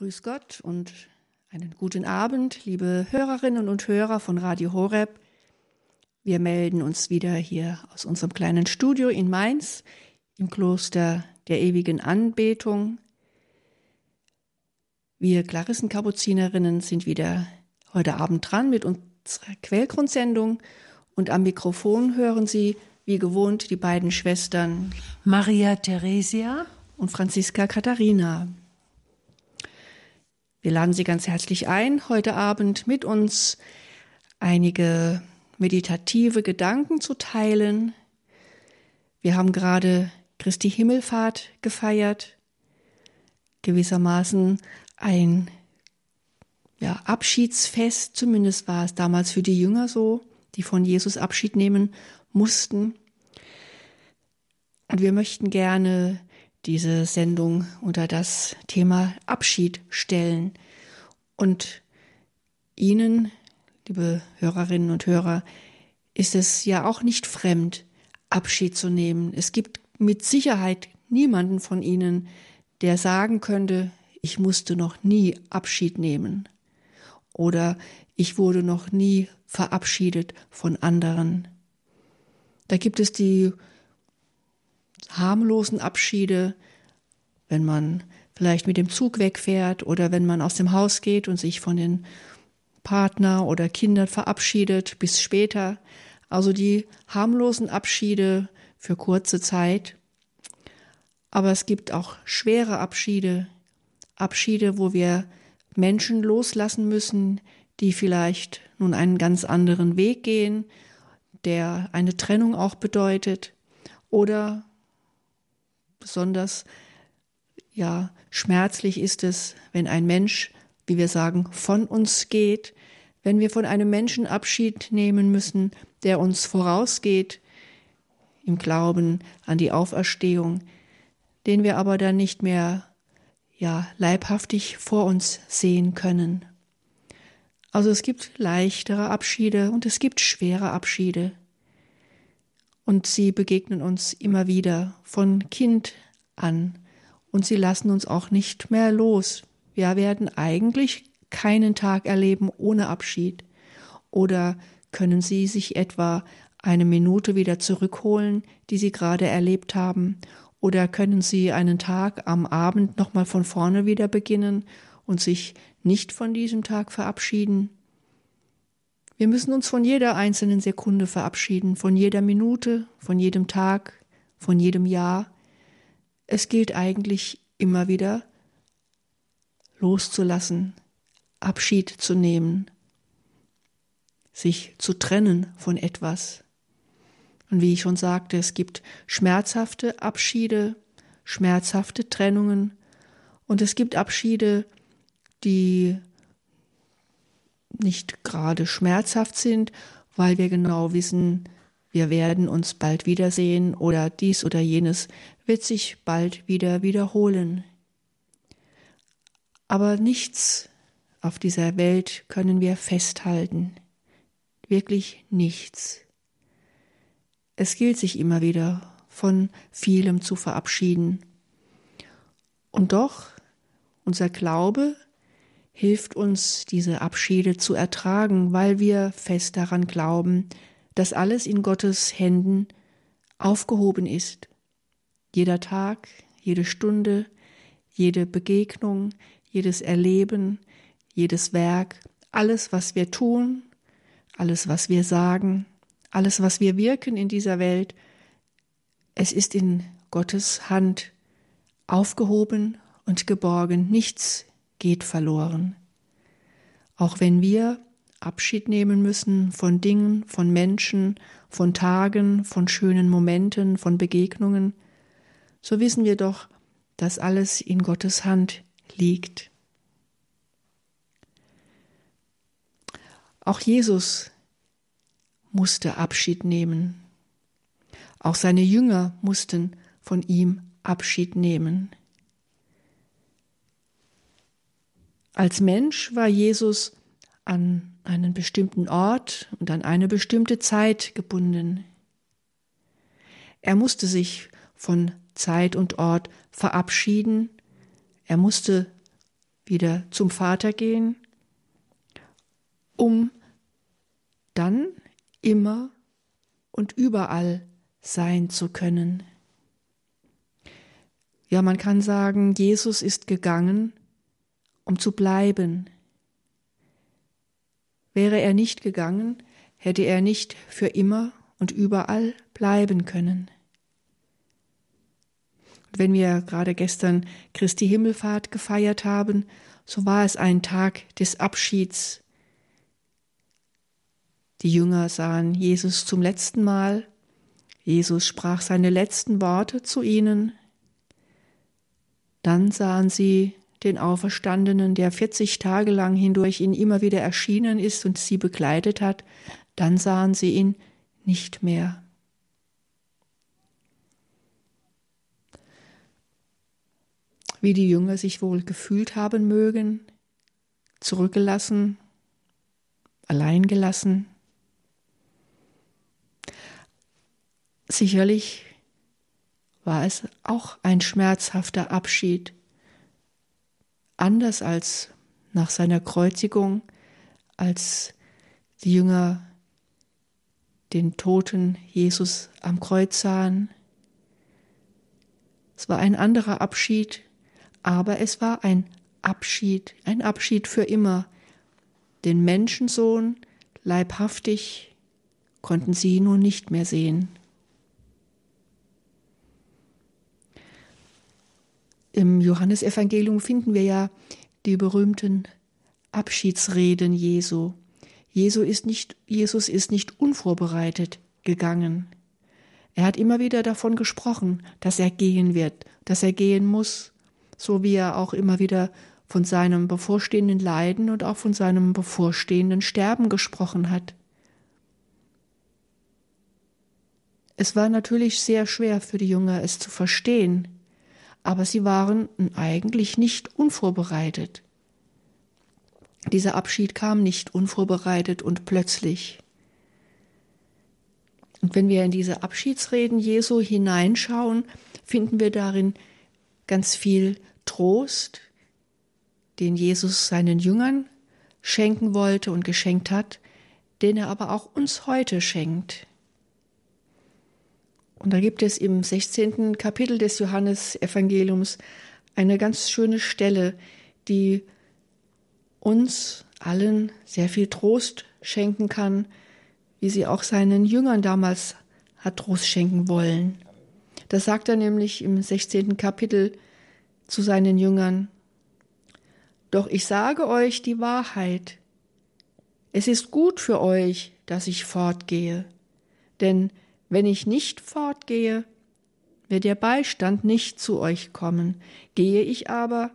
Grüß Gott und einen guten Abend, liebe Hörerinnen und Hörer von Radio Horeb. Wir melden uns wieder hier aus unserem kleinen Studio in Mainz im Kloster der ewigen Anbetung. Wir Klarissenkapuzinerinnen sind wieder heute Abend dran mit unserer Quellgrundsendung und am Mikrofon hören Sie wie gewohnt die beiden Schwestern Maria Theresia und Franziska Katharina. Wir laden Sie ganz herzlich ein, heute Abend mit uns einige meditative Gedanken zu teilen. Wir haben gerade Christi Himmelfahrt gefeiert, gewissermaßen ein ja, Abschiedsfest, zumindest war es damals für die Jünger so, die von Jesus Abschied nehmen mussten. Und wir möchten gerne diese Sendung unter das Thema Abschied stellen und Ihnen, liebe Hörerinnen und Hörer, ist es ja auch nicht fremd, Abschied zu nehmen. Es gibt mit Sicherheit niemanden von Ihnen, der sagen könnte, ich musste noch nie Abschied nehmen oder ich wurde noch nie verabschiedet von anderen. Da gibt es die harmlosen Abschiede, wenn man vielleicht mit dem Zug wegfährt oder wenn man aus dem Haus geht und sich von den Partner oder Kindern verabschiedet bis später. Also die harmlosen Abschiede für kurze Zeit. Aber es gibt auch schwere Abschiede, Abschiede, wo wir Menschen loslassen müssen, die vielleicht nun einen ganz anderen Weg gehen, der eine Trennung auch bedeutet, oder Besonders ja schmerzlich ist es, wenn ein Mensch, wie wir sagen, von uns geht, wenn wir von einem Menschen Abschied nehmen müssen, der uns vorausgeht im Glauben an die Auferstehung, den wir aber dann nicht mehr ja leibhaftig vor uns sehen können. Also es gibt leichtere Abschiede und es gibt schwere Abschiede und sie begegnen uns immer wieder von Kind an und sie lassen uns auch nicht mehr los. Wir werden eigentlich keinen Tag erleben ohne Abschied. Oder können Sie sich etwa eine Minute wieder zurückholen, die Sie gerade erlebt haben? Oder können Sie einen Tag am Abend nochmal von vorne wieder beginnen und sich nicht von diesem Tag verabschieden? Wir müssen uns von jeder einzelnen Sekunde verabschieden, von jeder Minute, von jedem Tag, von jedem Jahr. Es gilt eigentlich immer wieder loszulassen, Abschied zu nehmen, sich zu trennen von etwas. Und wie ich schon sagte, es gibt schmerzhafte Abschiede, schmerzhafte Trennungen und es gibt Abschiede, die nicht gerade schmerzhaft sind, weil wir genau wissen, wir werden uns bald wiedersehen oder dies oder jenes wird sich bald wieder wiederholen. Aber nichts auf dieser Welt können wir festhalten, wirklich nichts. Es gilt sich immer wieder von vielem zu verabschieden. Und doch, unser Glaube hilft uns, diese Abschiede zu ertragen, weil wir fest daran glauben, dass alles in Gottes Händen aufgehoben ist. Jeder Tag, jede Stunde, jede Begegnung, jedes Erleben, jedes Werk, alles, was wir tun, alles, was wir sagen, alles, was wir wirken in dieser Welt, es ist in Gottes Hand aufgehoben und geborgen. Nichts geht verloren. Auch wenn wir Abschied nehmen müssen von Dingen, von Menschen, von Tagen, von schönen Momenten, von Begegnungen, so wissen wir doch, dass alles in Gottes Hand liegt. Auch Jesus musste Abschied nehmen. Auch seine Jünger mussten von ihm Abschied nehmen. Als Mensch war Jesus an einen bestimmten Ort und an eine bestimmte Zeit gebunden. Er musste sich von Zeit und Ort verabschieden. Er musste, wieder zum Vater gehen, um dann immer und überall sein zu können. Ja, man kann sagen, Jesus ist gegangen, um zu bleiben. Wäre er nicht gegangen, hätte er nicht für immer und überall bleiben können. Und wenn wir gerade gestern Christi Himmelfahrt gefeiert haben, so war es ein Tag des Abschieds. Die Jünger sahen Jesus zum letzten Mal. Jesus sprach seine letzten Worte zu ihnen. Dann sahen sie den Auferstandenen, der 40 Tage lang hindurch ihnen immer wieder erschienen ist und sie begleitet hat. Dann sahen sie ihn nicht mehr. wie die Jünger sich wohl gefühlt haben mögen, zurückgelassen, allein gelassen. Sicherlich war es auch ein schmerzhafter Abschied, anders als nach seiner Kreuzigung, als die Jünger den toten Jesus am Kreuz sahen. Es war ein anderer Abschied, aber es war ein Abschied, ein Abschied für immer. Den Menschensohn leibhaftig konnten sie nun nicht mehr sehen. Im Johannesevangelium finden wir ja die berühmten Abschiedsreden Jesu. Jesu ist nicht, Jesus ist nicht unvorbereitet gegangen. Er hat immer wieder davon gesprochen, dass er gehen wird, dass er gehen muss, so wie er auch immer wieder von seinem bevorstehenden Leiden und auch von seinem bevorstehenden Sterben gesprochen hat. Es war natürlich sehr schwer für die Jünger, es zu verstehen, aber sie waren eigentlich nicht unvorbereitet. Dieser Abschied kam nicht unvorbereitet und plötzlich. Und wenn wir in diese Abschiedsreden Jesu hineinschauen, finden wir darin ganz viel Trost, den Jesus seinen Jüngern schenken wollte und geschenkt hat, den er aber auch uns heute schenkt. Und da gibt es im 16. Kapitel des Johannesevangeliums eine ganz schöne Stelle, die uns allen sehr viel Trost schenken kann, wie sie auch seinen Jüngern damals hat Trost schenken wollen. Da sagt er nämlich im 16. Kapitel, zu seinen Jüngern, Doch ich sage euch die Wahrheit. Es ist gut für euch, dass ich fortgehe, denn wenn ich nicht fortgehe, wird der Beistand nicht zu euch kommen. Gehe ich aber,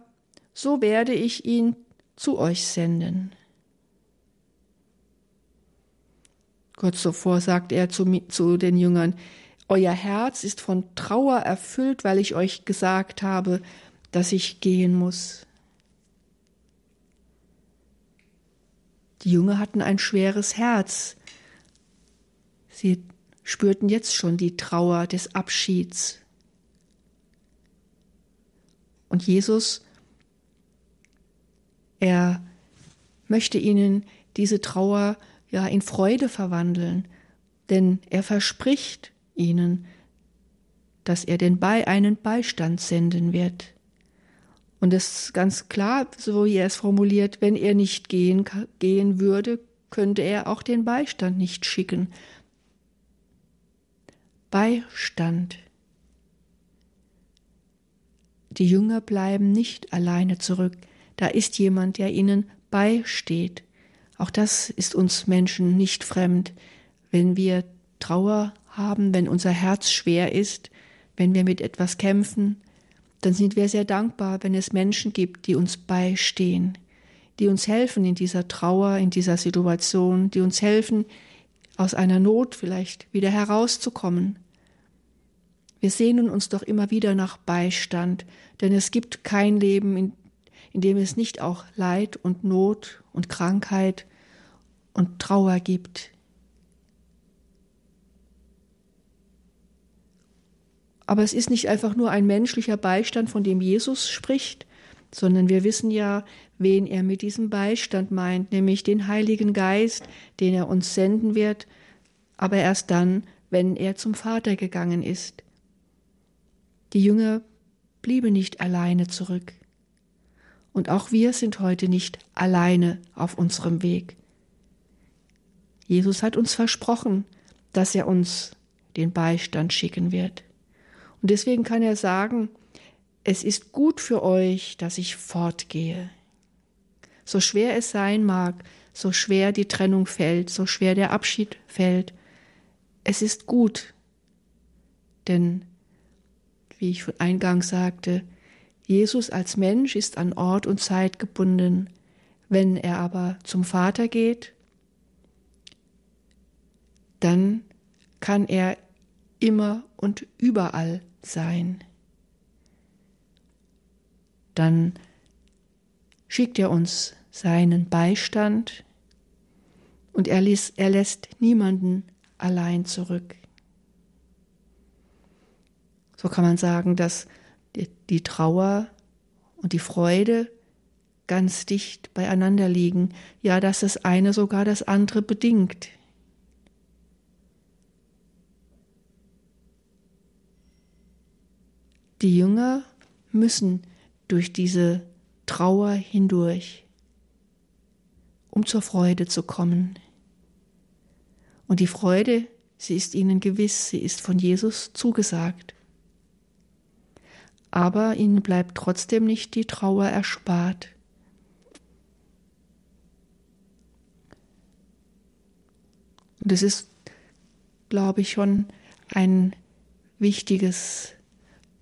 so werde ich ihn zu euch senden. Kurz zuvor sagt er zu, zu, den Jüngern, Euer Herz ist von Trauer erfüllt, weil ich euch gesagt habe, dass ich gehen muss. Die Jünger hatten ein schweres Herz. Sie spürten jetzt schon die Trauer des Abschieds. Und Jesus, er möchte ihnen diese Trauer ja in Freude verwandeln, denn er verspricht ihnen, dass er den bei einen Beistand senden wird. Und es ist ganz klar, so wie er es formuliert, wenn er nicht gehen, gehen würde, könnte er auch den Beistand nicht schicken. Beistand. Die Jünger bleiben nicht alleine zurück. Da ist jemand, der ihnen beisteht. Auch das ist uns Menschen nicht fremd. Wenn wir Trauer haben, wenn unser Herz schwer ist, wenn wir mit etwas kämpfen, dann sind wir sehr dankbar, wenn es Menschen gibt, die uns beistehen, die uns helfen in dieser Trauer, in dieser Situation, die uns helfen, aus einer Not vielleicht wieder herauszukommen. Wir sehnen uns doch immer wieder nach Beistand, denn es gibt kein Leben, in, in dem es nicht auch Leid und Not und Krankheit und Trauer gibt. Aber es ist nicht einfach nur ein menschlicher Beistand, von dem Jesus spricht, sondern wir wissen ja, wen er mit diesem Beistand meint, nämlich den Heiligen Geist, den er uns senden wird, aber erst dann, wenn er zum Vater gegangen ist. Die Jünger blieben nicht alleine zurück. Und auch wir sind heute nicht alleine auf unserem Weg. Jesus hat uns versprochen, dass er uns den Beistand schicken wird. Und deswegen kann er sagen, es ist gut für euch, dass ich fortgehe. So schwer es sein mag, so schwer die Trennung fällt, so schwer der Abschied fällt, es ist gut, denn, wie ich eingangs sagte, Jesus als Mensch ist an Ort und Zeit gebunden. Wenn er aber zum Vater geht, dann kann er immer und überall sein. Dann schickt er uns seinen Beistand und er, ließ, er lässt niemanden allein zurück. So kann man sagen, dass die, Trauer und die Freude ganz dicht beieinander liegen, ja, dass das eine sogar das andere bedingt. Die Jünger müssen durch diese Trauer hindurch, um zur Freude zu kommen. Und die Freude, sie ist ihnen gewiss, sie ist von Jesus zugesagt. Aber ihnen bleibt trotzdem nicht die Trauer erspart. Und es ist, glaube ich, schon ein wichtiges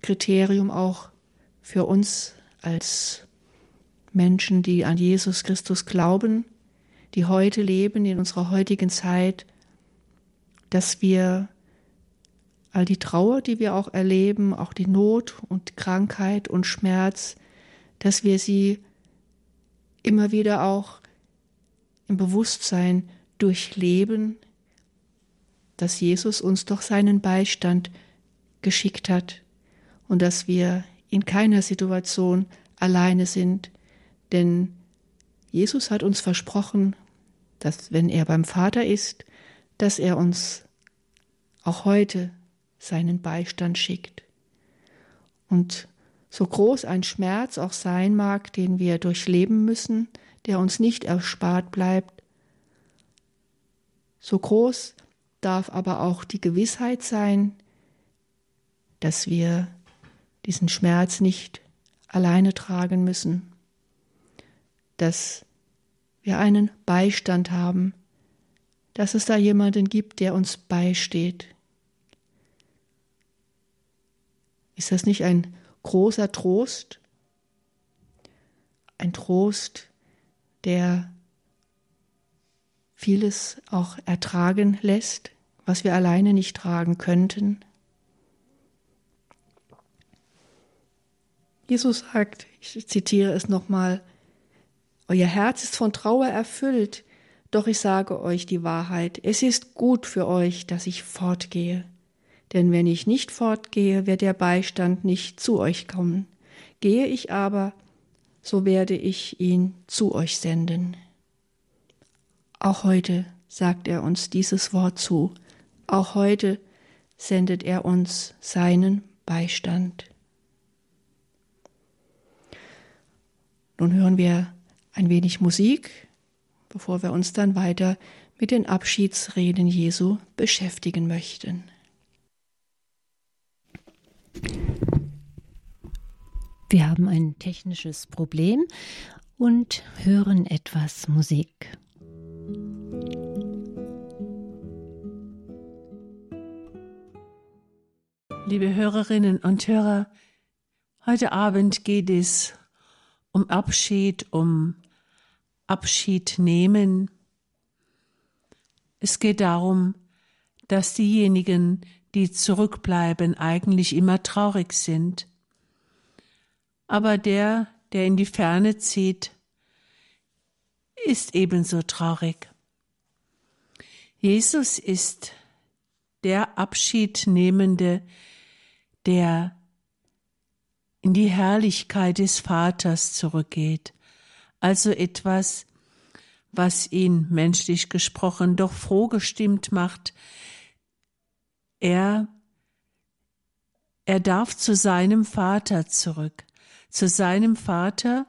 Kriterium auch für uns als Menschen, die an Jesus Christus glauben, die heute leben in unserer heutigen Zeit, dass wir all die Trauer, die wir auch erleben, auch die Not und Krankheit und Schmerz, dass wir sie immer wieder auch im Bewusstsein durchleben, dass Jesus uns doch seinen Beistand geschickt hat und dass wir in keiner Situation alleine sind, denn Jesus hat uns versprochen, dass wenn er beim Vater ist, dass er uns auch heute seinen Beistand schickt. Und so groß ein Schmerz auch sein mag, den wir durchleben müssen, der uns nicht erspart bleibt, so groß darf aber auch die Gewissheit sein, dass wir diesen Schmerz nicht alleine tragen müssen, dass wir einen Beistand haben, dass es da jemanden gibt, der uns beisteht. Ist das nicht ein großer Trost? Ein Trost, der vieles auch ertragen lässt, was wir alleine nicht tragen könnten. Jesus sagt, ich zitiere es nochmal, Euer Herz ist von Trauer erfüllt, doch ich sage euch die Wahrheit, es ist gut für euch, dass ich fortgehe. Denn wenn ich nicht fortgehe, wird der Beistand nicht zu euch kommen. Gehe ich aber, so werde ich ihn zu euch senden. Auch heute sagt er uns dieses Wort zu. Auch heute sendet er uns seinen Beistand. Nun hören wir ein wenig Musik, bevor wir uns dann weiter mit den Abschiedsreden Jesu beschäftigen möchten. Wir haben ein technisches Problem und hören etwas Musik. Liebe Hörerinnen und Hörer, heute Abend geht es um Abschied, um Abschied nehmen. Es geht darum, dass diejenigen, die zurückbleiben, eigentlich immer traurig sind. Aber der, der in die Ferne zieht, ist ebenso traurig. Jesus ist der Abschiednehmende, der in die Herrlichkeit des Vaters zurückgeht, also etwas, was ihn menschlich gesprochen doch froh gestimmt macht. Er, er darf zu seinem Vater zurück, zu seinem Vater,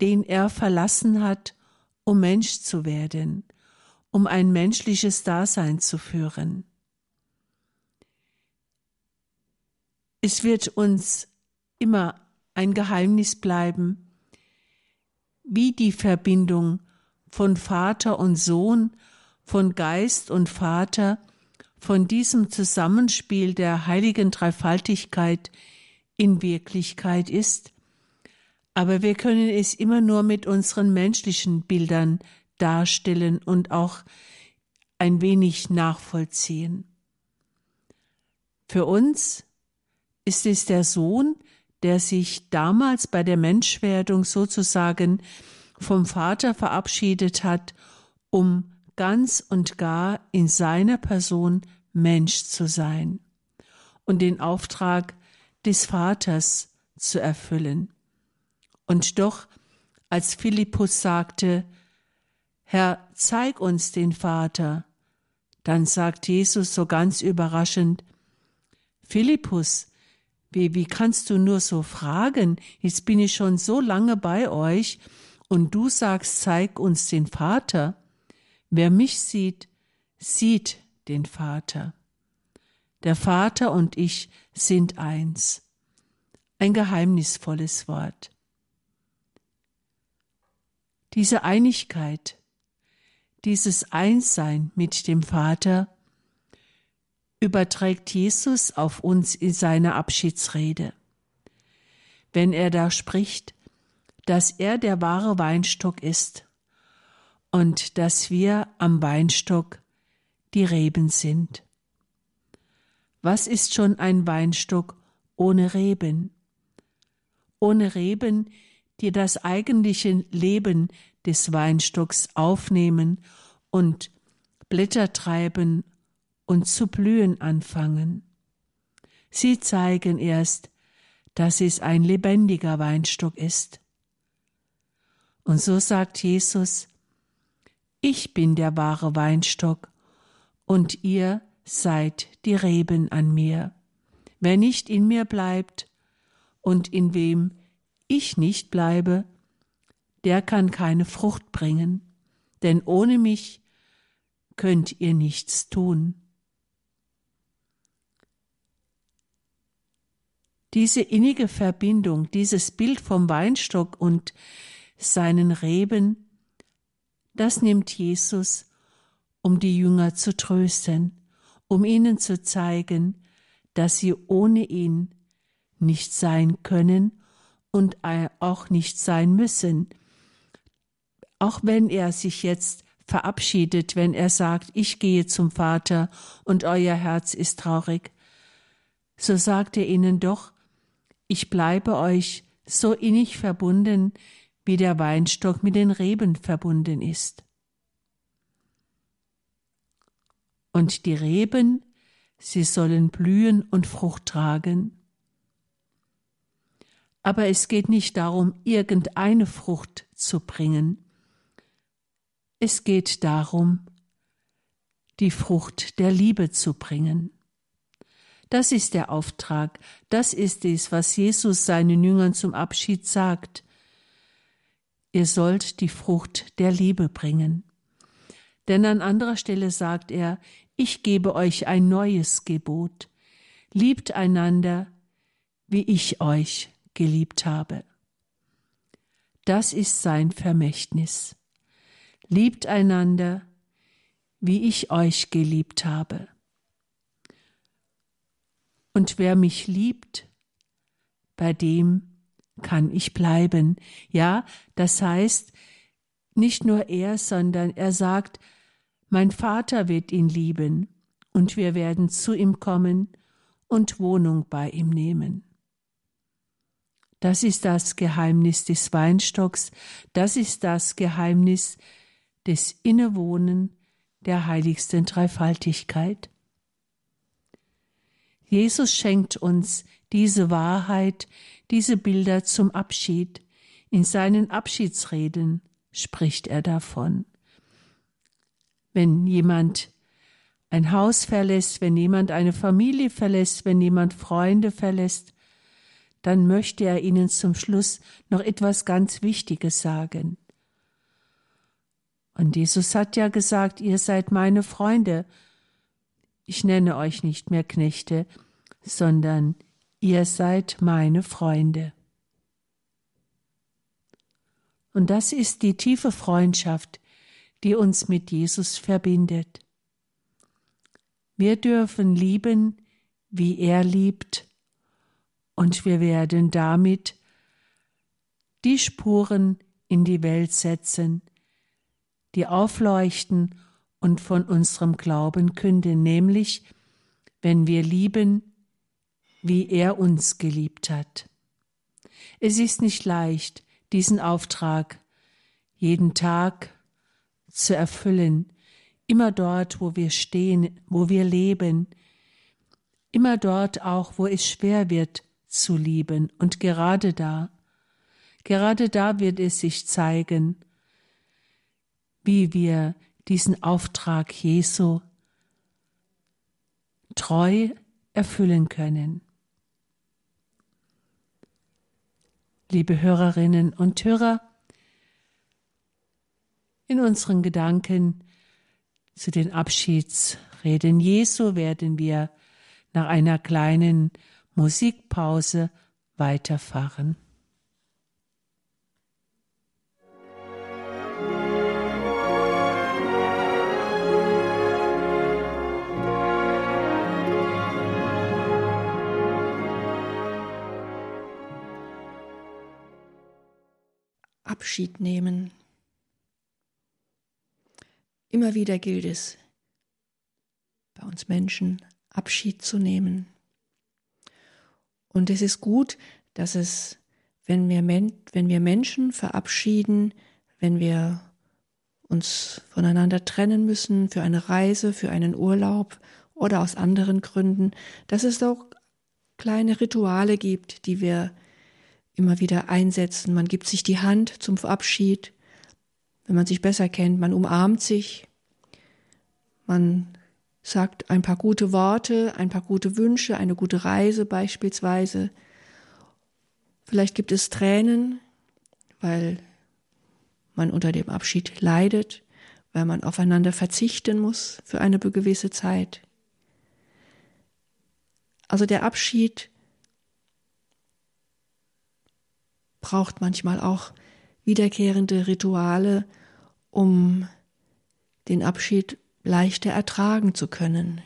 den er verlassen hat, um Mensch zu werden, um ein menschliches Dasein zu führen. Es wird uns immer ein Geheimnis bleiben, wie die Verbindung von Vater und Sohn, von Geist und Vater, von diesem Zusammenspiel der heiligen Dreifaltigkeit in Wirklichkeit ist, aber wir können es immer nur mit unseren menschlichen Bildern darstellen und auch ein wenig nachvollziehen. Für uns ist es der Sohn, der sich damals bei der Menschwerdung sozusagen vom Vater verabschiedet hat, um ganz und gar in seiner Person Mensch zu sein und den Auftrag des Vaters zu erfüllen. Und doch, als Philippus sagte, Herr, zeig uns den Vater, dann sagt Jesus so ganz überraschend, Philippus, wie, wie kannst du nur so fragen? Jetzt bin ich schon so lange bei euch und du sagst, zeig uns den Vater. Wer mich sieht, sieht den Vater. Der Vater und ich sind eins. Ein geheimnisvolles Wort. Diese Einigkeit, dieses Einssein mit dem Vater überträgt Jesus auf uns in seiner Abschiedsrede. Wenn er da spricht, dass er der wahre Weinstock ist und dass wir am Weinstock die Reben sind. Was ist schon ein Weinstock ohne Reben? Ohne Reben, die das eigentliche Leben des Weinstocks aufnehmen und Blätter treiben und zu blühen anfangen. Sie zeigen erst, dass es ein lebendiger Weinstock ist. Und so sagt Jesus, ich bin der wahre Weinstock und ihr seid die Reben an mir. Wer nicht in mir bleibt und in wem ich nicht bleibe, der kann keine Frucht bringen, denn ohne mich könnt ihr nichts tun. Diese innige Verbindung, dieses Bild vom Weinstock und seinen Reben, das nimmt Jesus, um die Jünger zu trösten, um ihnen zu zeigen, dass sie ohne ihn nicht sein können und auch nicht sein müssen. Auch wenn er sich jetzt verabschiedet, wenn er sagt, ich gehe zum Vater und euer Herz ist traurig, so sagt er ihnen doch, ich bleibe euch so innig verbunden, wie der Weinstock mit den Reben verbunden ist. Und die Reben, sie sollen blühen und Frucht tragen. Aber es geht nicht darum, irgendeine Frucht zu bringen. Es geht darum, die Frucht der Liebe zu bringen. Das ist der Auftrag, das ist es, was Jesus seinen Jüngern zum Abschied sagt. Ihr sollt die Frucht der Liebe bringen. Denn an anderer Stelle sagt er, ich gebe euch ein neues Gebot. Liebt einander, wie ich euch geliebt habe. Das ist sein Vermächtnis. Liebt einander, wie ich euch geliebt habe. Und wer mich liebt, bei dem kann ich bleiben. Ja, das heißt, nicht nur er, sondern er sagt, mein Vater wird ihn lieben, und wir werden zu ihm kommen und Wohnung bei ihm nehmen. Das ist das Geheimnis des Weinstocks, das ist das Geheimnis des Innewohnen der heiligsten Dreifaltigkeit. Jesus schenkt uns diese Wahrheit, diese Bilder zum Abschied. In seinen Abschiedsreden spricht er davon. Wenn jemand ein Haus verlässt, wenn jemand eine Familie verlässt, wenn jemand Freunde verlässt, dann möchte er ihnen zum Schluss noch etwas ganz Wichtiges sagen. Und Jesus hat ja gesagt, ihr seid meine Freunde. Ich nenne euch nicht mehr Knechte, sondern ihr seid meine Freunde. Und das ist die tiefe Freundschaft, die uns mit Jesus verbindet. Wir dürfen lieben, wie er liebt, und wir werden damit die Spuren in die Welt setzen, die aufleuchten und von unserem Glauben künden, nämlich wenn wir lieben, wie er uns geliebt hat. Es ist nicht leicht, diesen Auftrag jeden Tag zu erfüllen, immer dort, wo wir stehen, wo wir leben, immer dort auch, wo es schwer wird zu lieben und gerade da, gerade da wird es sich zeigen, wie wir diesen Auftrag Jesu treu erfüllen können. Liebe Hörerinnen und Hörer, in unseren Gedanken zu den Abschiedsreden Jesu werden wir nach einer kleinen Musikpause weiterfahren. Abschied nehmen. Immer wieder gilt es, bei uns Menschen Abschied zu nehmen. Und es ist gut, dass es, wenn wir, wenn wir Menschen verabschieden, wenn wir uns voneinander trennen müssen für eine Reise, für einen Urlaub oder aus anderen Gründen, dass es auch kleine Rituale gibt, die wir immer wieder einsetzen. Man gibt sich die Hand zum Abschied, wenn man sich besser kennt, man umarmt sich, man sagt ein paar gute Worte, ein paar gute Wünsche, eine gute Reise beispielsweise. Vielleicht gibt es Tränen, weil man unter dem Abschied leidet, weil man aufeinander verzichten muss für eine gewisse Zeit. Also der Abschied braucht manchmal auch wiederkehrende Rituale, um den Abschied leichter ertragen zu können.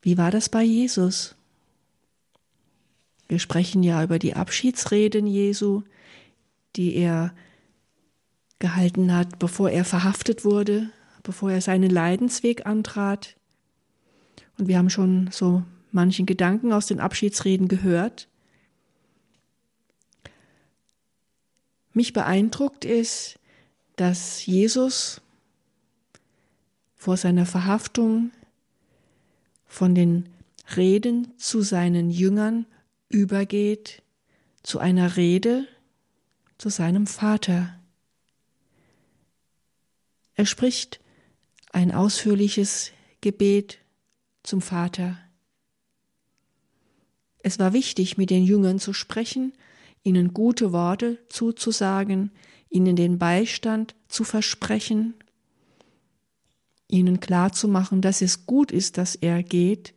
Wie war das bei Jesus? Wir sprechen ja über die Abschiedsreden Jesu, die er gehalten hat, bevor er verhaftet wurde, bevor er seinen Leidensweg antrat. Und wir haben schon so manchen Gedanken aus den Abschiedsreden gehört. Mich beeindruckt es, dass Jesus vor seiner Verhaftung von den Reden zu seinen Jüngern übergeht zu einer Rede zu seinem Vater. Er spricht ein ausführliches Gebet zum Vater. Es war wichtig, mit den Jüngern zu sprechen, ihnen gute Worte zuzusagen, ihnen den Beistand zu versprechen, ihnen klarzumachen, dass es gut ist, dass er geht,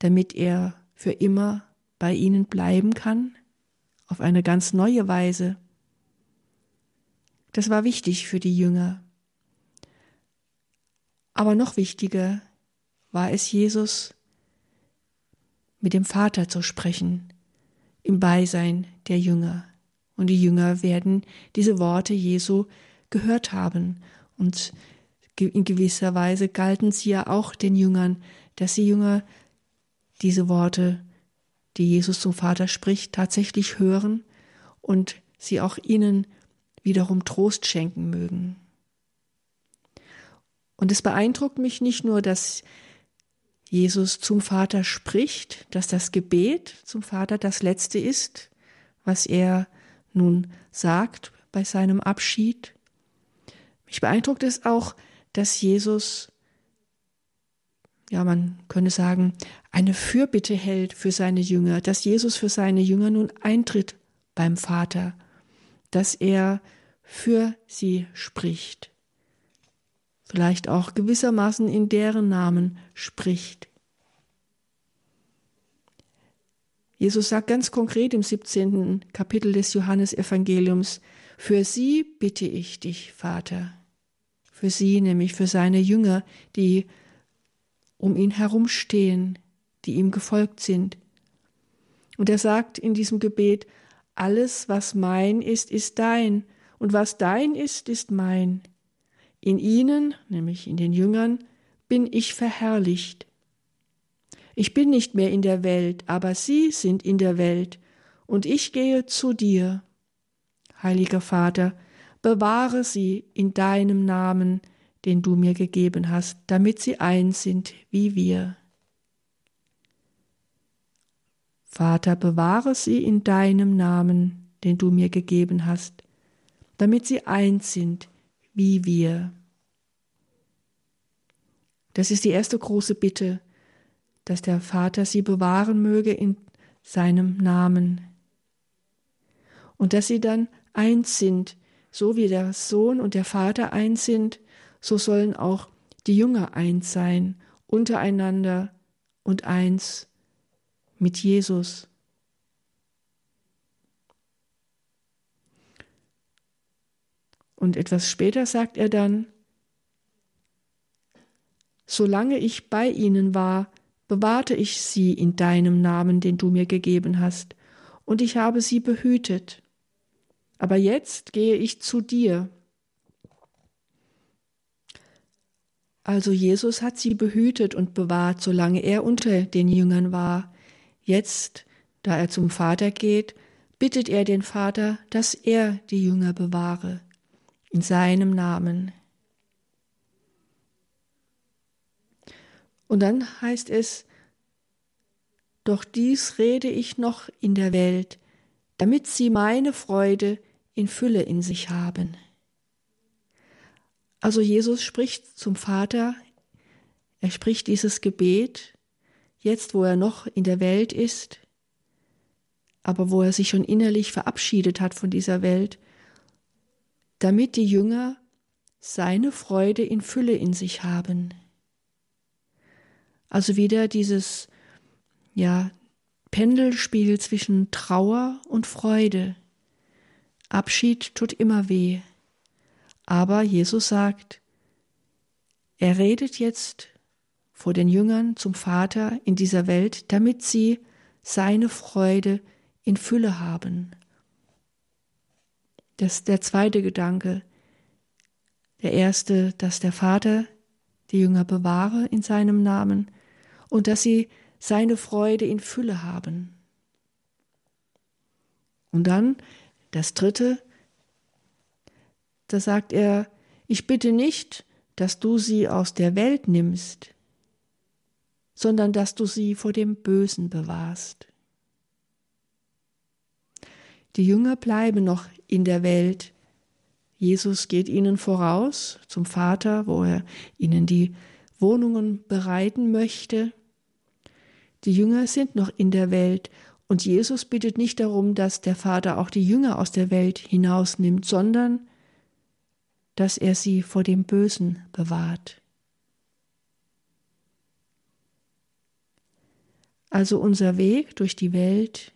damit er für immer bei ihnen bleiben kann, auf eine ganz neue Weise. Das war wichtig für die Jünger. Aber noch wichtiger war es Jesus, mit dem Vater zu sprechen, im Beisein der Jünger. Und die Jünger werden diese Worte Jesu gehört haben. Und in gewisser Weise galten sie ja auch den Jüngern, dass die Jünger diese Worte, die Jesus zum Vater spricht, tatsächlich hören und sie auch ihnen wiederum Trost schenken mögen. Und es beeindruckt mich nicht nur, dass Jesus zum Vater spricht, dass das Gebet zum Vater das letzte ist, was er nun sagt bei seinem Abschied. Mich beeindruckt es auch, dass Jesus, ja, man könne sagen, eine Fürbitte hält für seine Jünger, dass Jesus für seine Jünger nun eintritt beim Vater, dass er für sie spricht, vielleicht auch gewissermaßen in deren Namen spricht. Jesus sagt ganz konkret im 17. Kapitel des Johannesevangeliums, für sie bitte ich dich, Vater. Für sie, nämlich für seine Jünger, die um ihn herumstehen, die ihm gefolgt sind. Und er sagt in diesem Gebet, alles, was mein ist, ist dein, und was dein ist, ist mein. In ihnen, nämlich in den Jüngern, bin ich verherrlicht. Ich bin nicht mehr in der Welt, aber sie sind in der Welt, und ich gehe zu dir. Heiliger Vater, bewahre sie in deinem Namen, den du mir gegeben hast, damit sie eins sind wie wir. Vater, bewahre sie in deinem Namen, den du mir gegeben hast, damit sie eins sind wie wir. Das ist die erste große Bitte, dass der Vater sie bewahren möge in seinem Namen. Und dass sie dann eins sind, so wie der Sohn und der Vater eins sind, so sollen auch die Jünger eins sein, untereinander und eins mit Jesus. Und etwas später sagt er dann, Solange ich bei ihnen war, bewahrte ich sie in deinem Namen, den du mir gegeben hast, und ich habe sie behütet. Aber jetzt gehe ich zu dir. Also Jesus hat sie behütet und bewahrt, solange er unter den Jüngern war. Jetzt, da er zum Vater geht, bittet er den Vater, dass er die Jünger bewahre, in seinem Namen. Und dann heißt es, doch dies rede ich noch in der Welt, damit sie meine Freude in Fülle in sich haben. Also Jesus spricht zum Vater, er spricht dieses Gebet, jetzt wo er noch in der Welt ist, aber wo er sich schon innerlich verabschiedet hat von dieser Welt, damit die Jünger seine Freude in Fülle in sich haben. Also wieder dieses, ja, Pendelspiel zwischen Trauer und Freude. Abschied tut immer weh. Aber Jesus sagt, er redet jetzt vor den Jüngern zum Vater in dieser Welt, damit sie seine Freude in Fülle haben. Das ist der zweite Gedanke. Der erste, dass der Vater die Jünger bewahre in seinem Namen und dass sie seine Freude in Fülle haben. Und dann das dritte, da sagt er, ich bitte nicht, dass du sie aus der Welt nimmst, sondern dass du sie vor dem Bösen bewahrst. Die Jünger bleiben noch in der Welt. Jesus geht ihnen voraus zum Vater, wo er ihnen die Wohnungen bereiten möchte. Die Jünger sind noch in der Welt und Jesus bittet nicht darum, dass der Vater auch die Jünger aus der Welt hinausnimmt, sondern dass er sie vor dem Bösen bewahrt. Also unser Weg durch die Welt,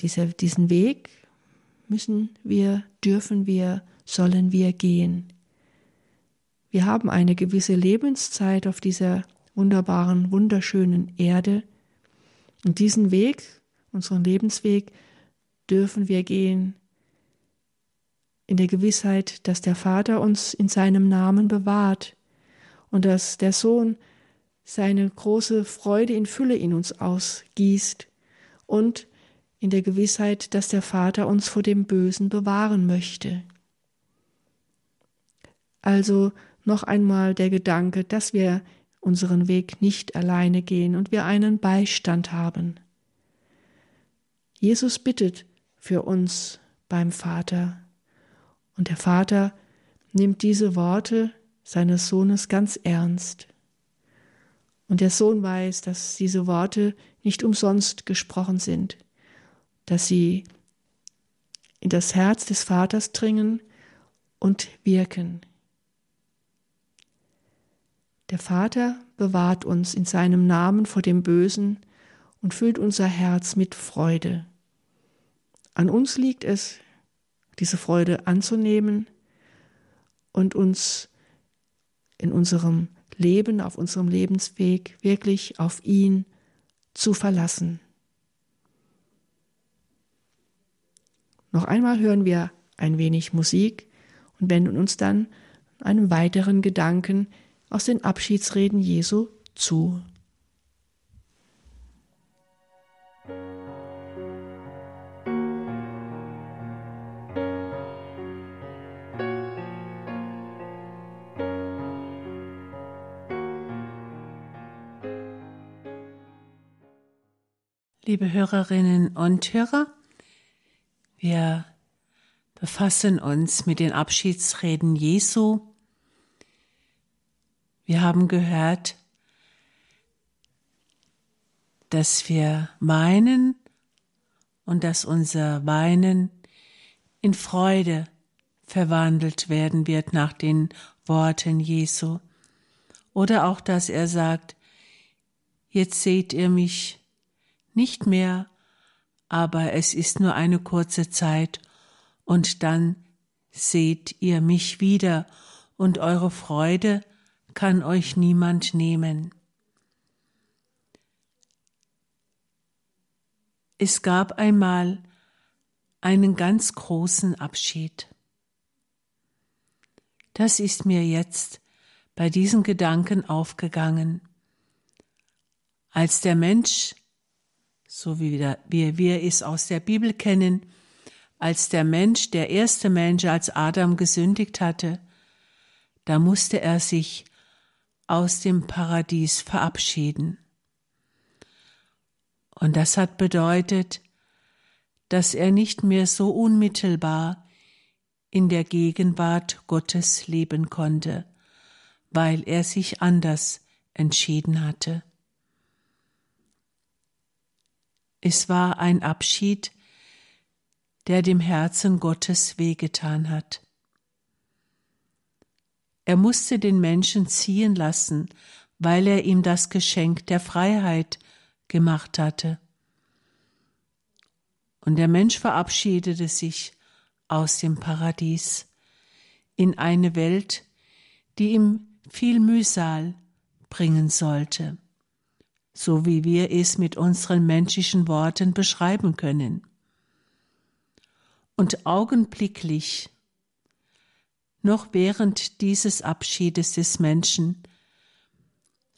dieser, diesen Weg müssen wir, dürfen wir, sollen wir gehen. Wir haben eine gewisse Lebenszeit auf dieser wunderbaren, wunderschönen Erde. Und diesen Weg, unseren Lebensweg, dürfen wir gehen in der Gewissheit, dass der Vater uns in seinem Namen bewahrt und dass der Sohn seine große Freude in Fülle in uns ausgießt und in der Gewissheit, dass der Vater uns vor dem Bösen bewahren möchte. Also noch einmal der Gedanke, dass wir unseren Weg nicht alleine gehen und wir einen Beistand haben. Jesus bittet für uns beim Vater und der Vater nimmt diese Worte seines Sohnes ganz ernst. Und der Sohn weiß, dass diese Worte nicht umsonst gesprochen sind, dass sie in das Herz des Vaters dringen und wirken. Der Vater bewahrt uns in seinem Namen vor dem Bösen und füllt unser Herz mit Freude. An uns liegt es, diese Freude anzunehmen und uns in unserem Leben, auf unserem Lebensweg wirklich auf ihn zu verlassen. Noch einmal hören wir ein wenig Musik und wenden uns dann einem weiteren Gedanken aus den Abschiedsreden Jesu zu. Liebe Hörerinnen und Hörer, wir befassen uns mit den Abschiedsreden Jesu. Wir haben gehört, dass wir weinen und dass unser Weinen in Freude verwandelt werden wird nach den Worten Jesu. Oder auch, dass er sagt, jetzt seht ihr mich nicht mehr, aber es ist nur eine kurze Zeit, und dann seht ihr mich wieder, und eure Freude kann euch niemand nehmen. Es gab einmal einen ganz großen Abschied. Das ist mir jetzt bei diesen Gedanken aufgegangen. Als der Mensch so wie wir, es aus der Bibel kennen, als der Mensch, der erste Mensch, als Adam gesündigt hatte, da musste er sich aus dem Paradies verabschieden. Und das hat bedeutet, dass er nicht mehr so unmittelbar in der Gegenwart Gottes leben konnte, weil er sich anders entschieden hatte. Es war ein Abschied, der dem Herzen Gottes wehgetan hat. Er musste den Menschen ziehen lassen, weil er ihm das Geschenk der Freiheit gemacht hatte. Und der Mensch verabschiedete sich aus dem Paradies in eine Welt, die ihm viel Mühsal bringen sollte so wie wir es mit unseren menschlichen Worten beschreiben können. Und augenblicklich, noch während dieses Abschiedes des Menschen,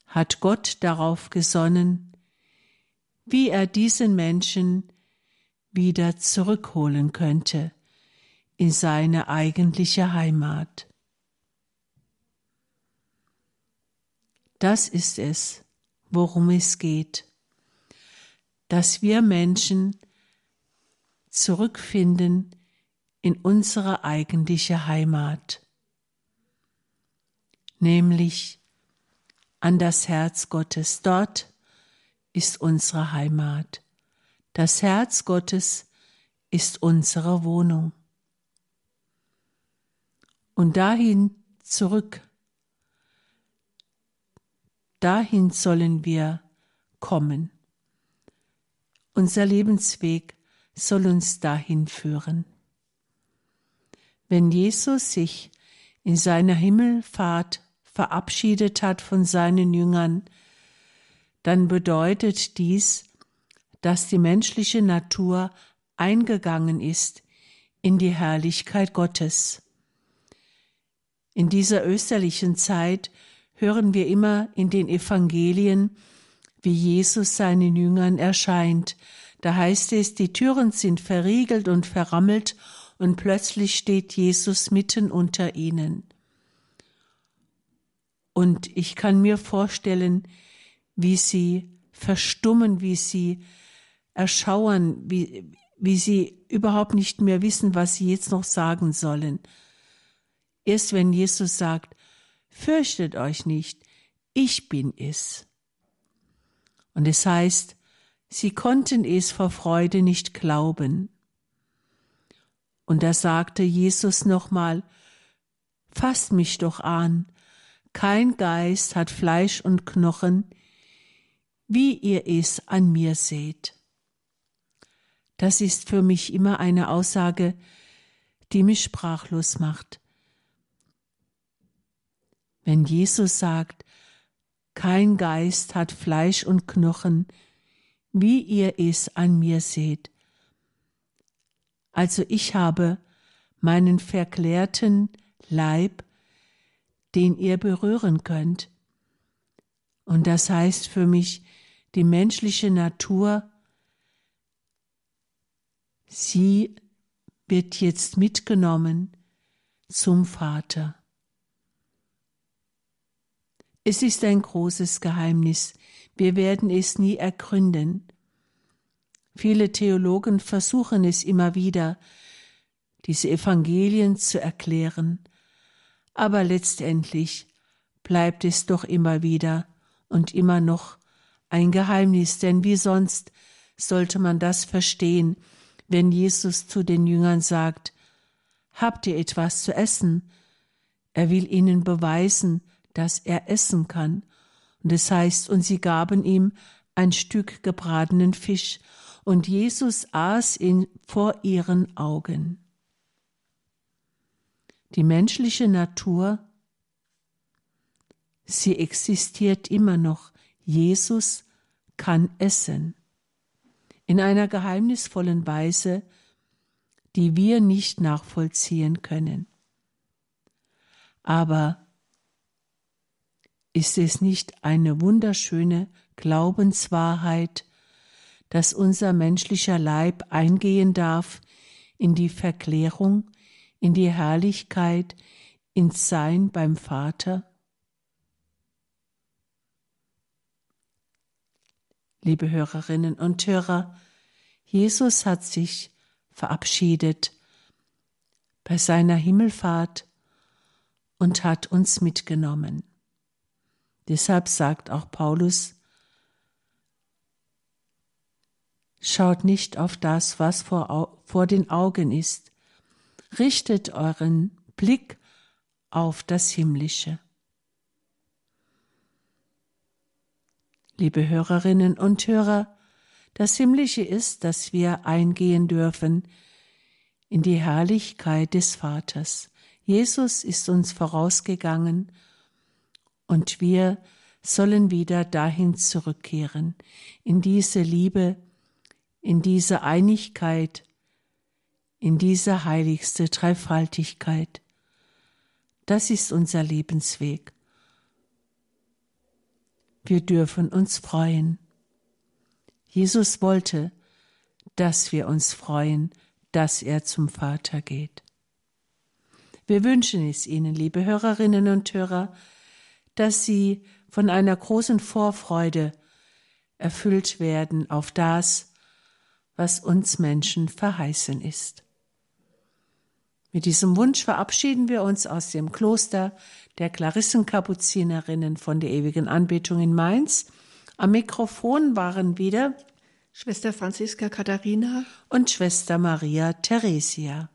hat Gott darauf gesonnen, wie er diesen Menschen wieder zurückholen könnte in seine eigentliche Heimat. Das ist es, worum es geht, dass wir Menschen zurückfinden in unsere eigentliche Heimat, nämlich an das Herz Gottes. Dort ist unsere Heimat. Das Herz Gottes ist unsere Wohnung. Und dahin zurück Dahin sollen wir kommen. Unser Lebensweg soll uns dahin führen. Wenn Jesus sich in seiner Himmelfahrt verabschiedet hat von seinen Jüngern, dann bedeutet dies, dass die menschliche Natur eingegangen ist in die Herrlichkeit Gottes. In dieser österlichen Zeit hören wir immer in den Evangelien, wie Jesus seinen Jüngern erscheint. Da heißt es, die Türen sind verriegelt und verrammelt und plötzlich steht Jesus mitten unter ihnen. Und ich kann mir vorstellen, wie sie verstummen, wie sie erschauern, wie, wie sie überhaupt nicht mehr wissen, was sie jetzt noch sagen sollen. Erst wenn Jesus sagt, fürchtet euch nicht, ich bin es. Und es heißt, sie konnten es vor Freude nicht glauben. Und da sagte Jesus nochmal, fasst mich doch an, kein Geist hat Fleisch und Knochen, wie ihr es an mir seht. Das ist für mich immer eine Aussage, die mich sprachlos macht. Wenn Jesus sagt, kein Geist hat Fleisch und Knochen, wie ihr es an mir seht. Also ich habe meinen verklärten Leib, den ihr berühren könnt. Und das heißt für mich, die menschliche Natur Sie wird jetzt mitgenommen zum Vater. Es ist ein großes Geheimnis. Wir werden es nie ergründen. Viele Theologen versuchen es immer wieder, diese Evangelien zu erklären, aber letztendlich bleibt es doch immer wieder und immer noch ein Geheimnis, denn wie sonst sollte man das verstehen, wenn Jesus zu den Jüngern sagt, Habt ihr etwas zu essen? Er will ihnen beweisen, dass er essen kann. Und es heißt, und sie gaben ihm ein Stück gebratenen Fisch, und Jesus aß ihn vor ihren Augen. Die menschliche Natur, sie existiert immer noch. Jesus kann essen in einer geheimnisvollen Weise, die wir nicht nachvollziehen können. Aber ist es nicht eine wunderschöne Glaubenswahrheit, dass unser menschlicher Leib eingehen darf in die Verklärung, in die Herrlichkeit, ins Sein beim Vater? liebe Hörerinnen und Hörer, Jesus hat sich verabschiedet bei seiner Himmelfahrt und hat uns mitgenommen. Deshalb sagt auch Paulus, schaut nicht auf das, was vor, vor den Augen ist, richtet euren Blick auf das Himmlische. liebe Hörerinnen und Hörer, das Himmlische ist, dass wir eingehen dürfen in die Herrlichkeit des Vaters. Jesus ist uns vorausgegangen und wir sollen wieder dahin zurückkehren, in diese Liebe, in diese Einigkeit, in diese heiligste Dreifaltigkeit. Das ist unser Lebensweg. Wir dürfen uns freuen. Jesus wollte, dass wir uns freuen, dass er zum Vater geht. Wir wünschen es Ihnen, liebe Hörerinnen und Hörer, dass Sie von einer großen Vorfreude erfüllt werden auf das, was uns Menschen verheißen ist. Mit diesem Wunsch verabschieden wir uns aus dem Kloster der Klarissenkapuzinerinnen von der ewigen Anbetung in Mainz. Am Mikrofon waren wieder Schwester Franziska Katharina und Schwester Maria Theresia.